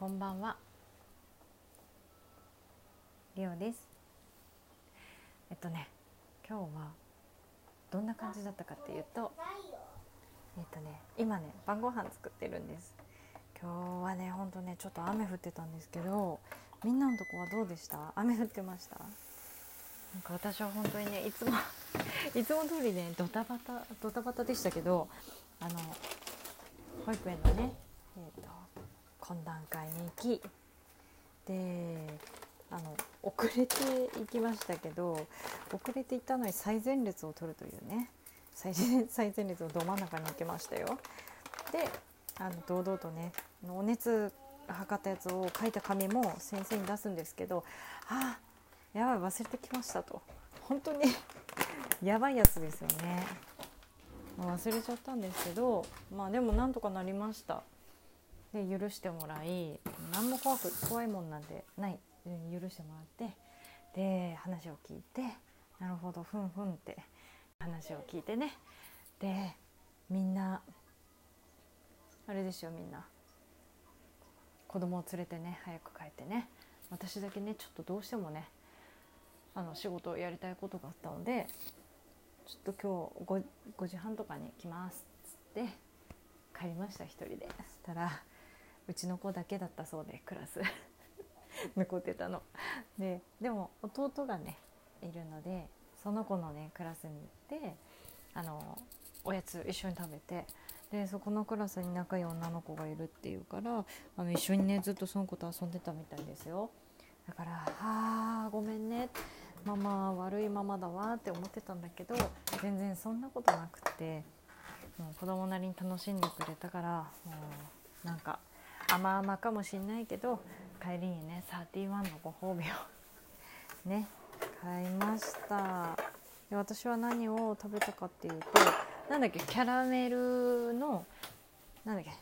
こんばんは。リオです。えっとね今日はどんな感じだったかっていうとえっとね今ね晩ご飯作ってるんです。今日はねほんとねちょっと雨降ってたんですけどみんなのとこはどうでした？雨降ってました？なんか私は本当にねいつも いつも通りねドタバタドタバタでしたけどあの保育園のね、えーと、懇談会に行きであの遅れて行きましたけど遅れて行ったのに最前列を取るというね 最前列のど真ん中に行きましたよ。であの堂々とねお熱測ったやつを書いた紙も先生に出すんですけどあやばい忘れてきましたと。本当に やばいやつですよね。忘れちゃったんですけどまあでもなんとかなりました。で許してもらい何も怖く怖いもんなんてない。許してもらってで話を聞いてなるほどふんふんって話を聞いてね。でみんなあれですよみんな。子供を連れてね早く帰ってね。私だけねちょっとどうしてもねあの仕事をやりたいことがあったのでちょっと今日 5, 5時半とかに来ますっつって帰りました一人で。そしたらうちの子だけだったそうでクラス 残ってたの。ででも弟がねいるのでその子のねクラスに行ってあのおやつ一緒に食べてでそこのクラスに仲いい女の子がいるっていうからあの一緒にねずっとその子と遊んでたみたいですよ。だから「あーごめんね」ママ悪いママだわって思ってたんだけど全然そんなことなくてもう子供なりに楽しんでくれたからもうなんか甘々かもしんないけど帰りにね31のご褒美を ね買いました。で私は何を食べたかっていうとなんだっけキャラメルのなんだっけ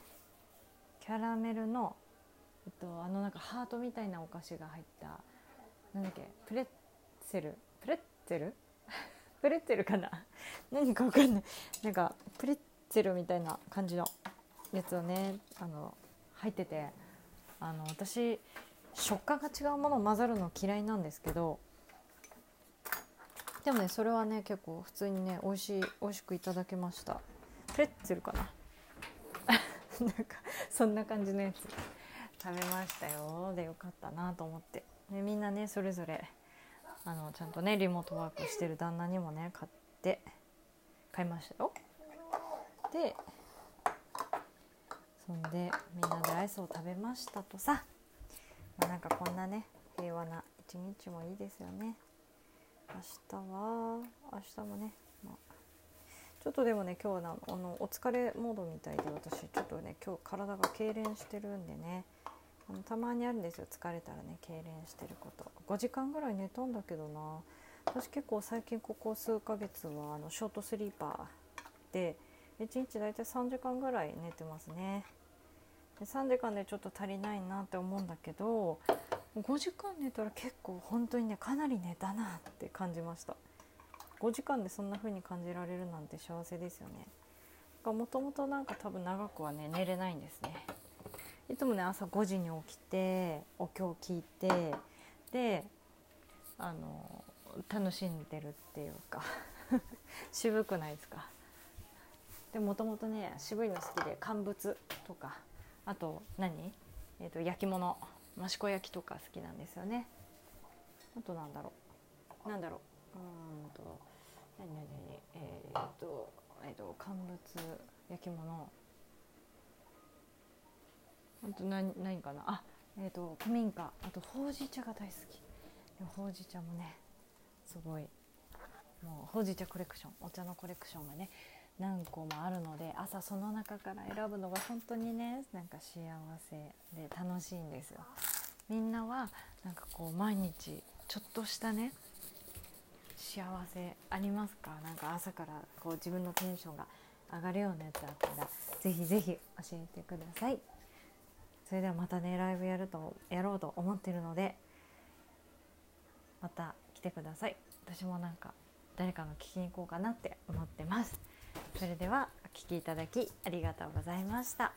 キャラメルのえっと、あのなんかハートみたいなお菓子が入ったなんだっけプレッツェルプレッツェル？プレッツェル かな？何かわかんない。なんかプレッツェルみたいな感じのやつをねあの入っててあの私食感が違うものを混ざるの嫌いなんですけどでもねそれはね結構普通にね美味しい美味しくいただけました。プレッツェルかな？なんかそんな感じのやつ。食べましたよ。でよかったなと思って。でみんなねそれぞれあのちゃんとねリモートワークしてる旦那にもね買って買いましたよ。でそんでみんなでアイスを食べましたとさ、まあ、なんかこんなね平和な一日もいいですよね。明日は明日もね、まあ、ちょっとでもね今日はあのお疲れモードみたいで私ちょっとね今日体が痙攣してるんでね。あのたまにあるんですよ疲れたらね痙攣してること。5時間ぐらい寝たんだけどな。私結構最近ここ数ヶ月はあのショートスリーパーで1日大体3時間ぐらい寝てますね。で3時間でちょっと足りないなって思うんだけど5時間寝たら結構本当にねかなり寝たなって感じました。5時間でそんな風に感じられるなんて幸せですよね。もともとなんか多分長くはね寝れないんですね。いつもね朝5時に起きてお経を聞いてであの楽しんでるっていうか 渋くないですか？でもともとね渋いの好きで乾物とかあと何、えーと、焼き物。益子焼きとか好きなんですよね。あとなんだろう？なんだろう？うんと何何何？えっ、ー、とえっ、ー、と乾物焼き物。あと何何かな？あえっ、ー、と古民家。あとほうじ茶が大好き。ほうじ茶もねすごい。もうほうじ茶コレクションお茶のコレクションがね何個もあるので朝その中から選ぶのが本当にねなんか幸せで楽しいんですよ。みんなはなんかこう毎日ちょっとしたね幸せありますか？なんか朝からこう自分のテンションが上がるようなやつあったらぜひぜひ教えてください。それではまたねライブやるとやろうと思ってるのでまた来てください私もなんか誰かの聞きに行こうかなって思ってますそれではお聴きいただきありがとうございました。